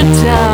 Time.